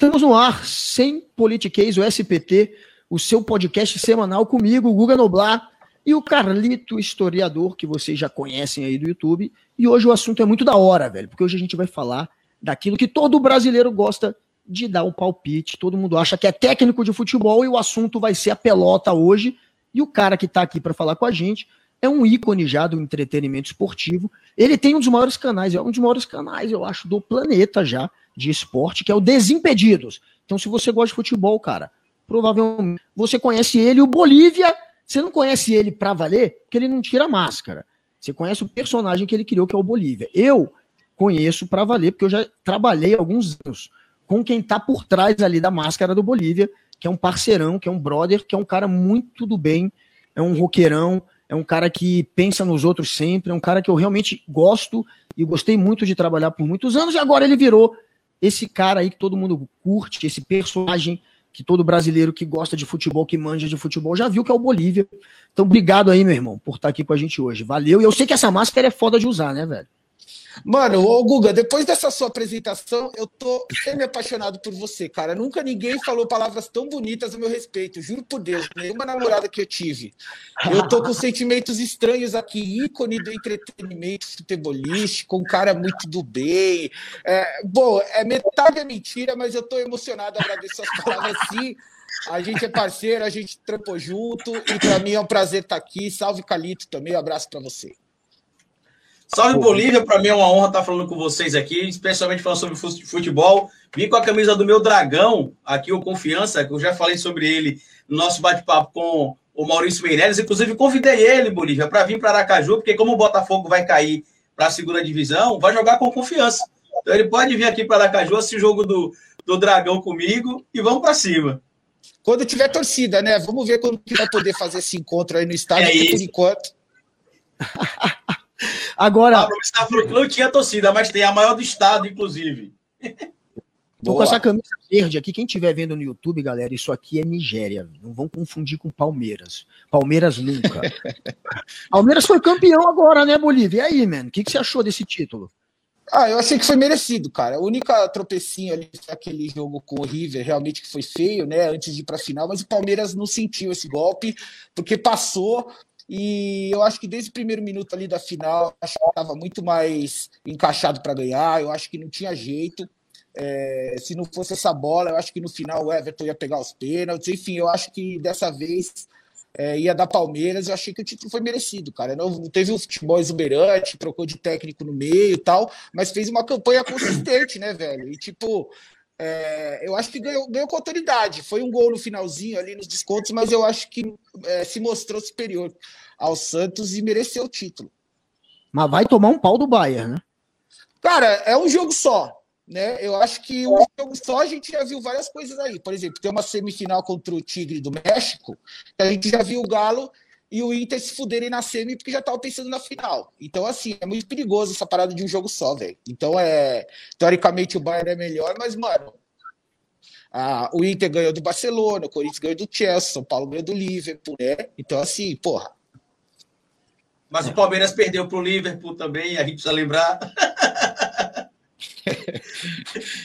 Estamos no ar, sem politiquês, o SPT, o seu podcast semanal comigo, Guga Noblar e o Carlito Historiador, que vocês já conhecem aí do YouTube. E hoje o assunto é muito da hora, velho, porque hoje a gente vai falar daquilo que todo brasileiro gosta de dar um palpite. Todo mundo acha que é técnico de futebol e o assunto vai ser a pelota hoje. E o cara que está aqui para falar com a gente é um ícone já do entretenimento esportivo. Ele tem um dos maiores canais, é um dos maiores canais, eu acho, do planeta já de esporte, que é o Desimpedidos. Então, se você gosta de futebol, cara, provavelmente você conhece ele. O Bolívia, você não conhece ele pra valer, porque ele não tira máscara. Você conhece o personagem que ele criou, que é o Bolívia. Eu conheço pra valer, porque eu já trabalhei alguns anos com quem tá por trás ali da máscara do Bolívia, que é um parceirão, que é um brother, que é um cara muito do bem, é um roqueirão, é um cara que pensa nos outros sempre, é um cara que eu realmente gosto e gostei muito de trabalhar por muitos anos, e agora ele virou esse cara aí que todo mundo curte, esse personagem que todo brasileiro que gosta de futebol, que manja de futebol, já viu que é o Bolívia. Então, obrigado aí, meu irmão, por estar aqui com a gente hoje. Valeu. E eu sei que essa máscara é foda de usar, né, velho? Mano, ô Guga, depois dessa sua apresentação, eu tô semi-apaixonado por você, cara. Nunca ninguém falou palavras tão bonitas a meu respeito, juro por Deus. Nenhuma namorada que eu tive. Eu tô com sentimentos estranhos aqui, ícone do entretenimento futebolístico, um cara muito do bem. É, bom, é metade é mentira, mas eu tô emocionado, agradeço as palavras sim. A gente é parceiro, a gente trampou junto, e para mim é um prazer estar aqui. Salve Calito também, um abraço para você. Salve Bolívia, para mim é uma honra estar falando com vocês aqui, especialmente falando sobre futebol. Vim com a camisa do meu dragão, aqui o Confiança, que eu já falei sobre ele no nosso bate-papo com o Maurício Meirelles. Inclusive, convidei ele, Bolívia, para vir para Aracaju, porque como o Botafogo vai cair para a segunda divisão, vai jogar com confiança. Então ele pode vir aqui para Aracaju, o jogo do, do Dragão comigo e vamos para cima. Quando tiver torcida, né? Vamos ver quando que vai poder fazer esse encontro aí no estádio, é por enquanto. Agora. Pablo que não tinha torcida, mas tem a maior do estado, inclusive. Tô com essa camisa verde aqui. Quem estiver vendo no YouTube, galera, isso aqui é Nigéria. Não vão confundir com Palmeiras. Palmeiras nunca. Palmeiras foi campeão agora, né, Bolívia? E aí, mano? O que, que você achou desse título? Ah, eu achei que foi merecido, cara. A única tropecinha ali foi aquele jogo com o River, realmente que foi feio, né? Antes de ir para a final, mas o Palmeiras não sentiu esse golpe, porque passou, e eu acho que desde o primeiro minuto ali da final, acho que estava muito mais encaixado para ganhar. Eu acho que não tinha jeito. É, se não fosse essa bola, eu acho que no final o Everton ia pegar os pênaltis. Enfim, eu acho que dessa vez é, ia dar Palmeiras. Eu achei que o título foi merecido, cara. Não, não teve um futebol exuberante, trocou de técnico no meio e tal, mas fez uma campanha consistente, né, velho? E tipo, é, eu acho que ganhou, ganhou com autoridade. Foi um gol no finalzinho ali nos descontos, mas eu acho que é, se mostrou superior ao Santos e mereceu o título. Mas vai tomar um pau do Bayern, né? Cara, é um jogo só. Né? Eu acho que um jogo só a gente já viu várias coisas aí. Por exemplo, tem uma semifinal contra o Tigre do México, que a gente já viu o Galo e o Inter se fuderem na semi porque já estavam pensando na final. Então, assim, é muito perigoso essa parada de um jogo só, velho. Então, é. Teoricamente, o Bayern é melhor, mas, mano. A, o Inter ganhou do Barcelona, o Corinthians ganhou do Chelsea, São Paulo ganhou do Liverpool, né? Então, assim, porra. Mas o Palmeiras perdeu para o Liverpool também, a gente precisa lembrar.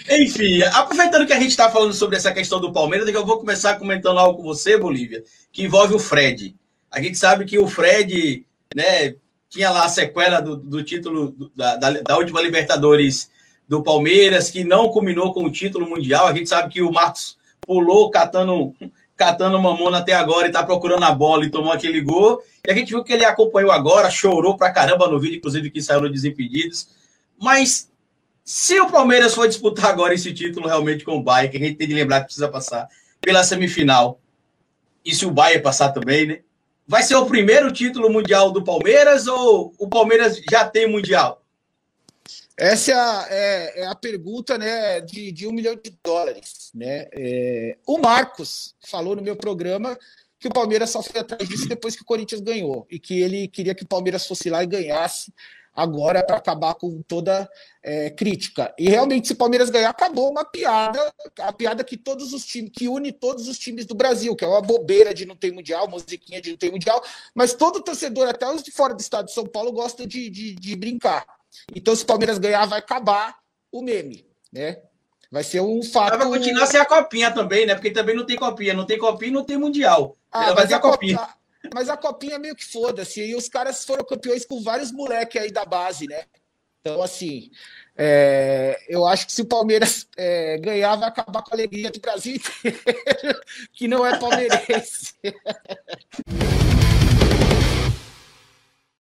Enfim, aproveitando que a gente está falando sobre essa questão do Palmeiras, eu vou começar comentando algo com você, Bolívia, que envolve o Fred. A gente sabe que o Fred, né, tinha lá a sequela do, do título da, da, última Libertadores do Palmeiras, que não culminou com o título mundial. A gente sabe que o Marcos pulou catando, catando mamona até agora e tá procurando a bola e tomou aquele gol. E a gente viu que ele acompanhou agora, chorou pra caramba no vídeo, inclusive que saiu no Desimpedidos. Mas se o Palmeiras for disputar agora esse título realmente com o Bahia, que a gente tem de lembrar que precisa passar pela semifinal, e se o Bahia passar também, né? Vai ser o primeiro título mundial do Palmeiras ou o Palmeiras já tem mundial? Essa é a, é, é a pergunta né, de, de, um milhão de dólares. Né? É, o Marcos falou no meu programa que o Palmeiras só foi atrás disso depois que o Corinthians ganhou e que ele queria que o Palmeiras fosse lá e ganhasse agora para acabar com toda é, crítica. E realmente, se o Palmeiras ganhar, acabou uma piada, a piada que todos os times, que une todos os times do Brasil, que é uma bobeira de não ter mundial, musiquinha de não ter mundial, mas todo torcedor, até os de fora do estado de São Paulo, gosta de, de, de brincar. Então, se o Palmeiras ganhar, vai acabar o meme, né? Vai ser um fato. Vai continuar sem a copinha também, né? Porque também não tem copinha, não tem copinha e não tem mundial. Ah, vai ter a copinha. Copa, mas a copinha meio que foda-se. E os caras foram campeões com vários moleques aí da base, né? Então, assim, é, eu acho que se o Palmeiras é, ganhar, vai acabar com a alegria do Brasil inteiro, que não é palmeirense.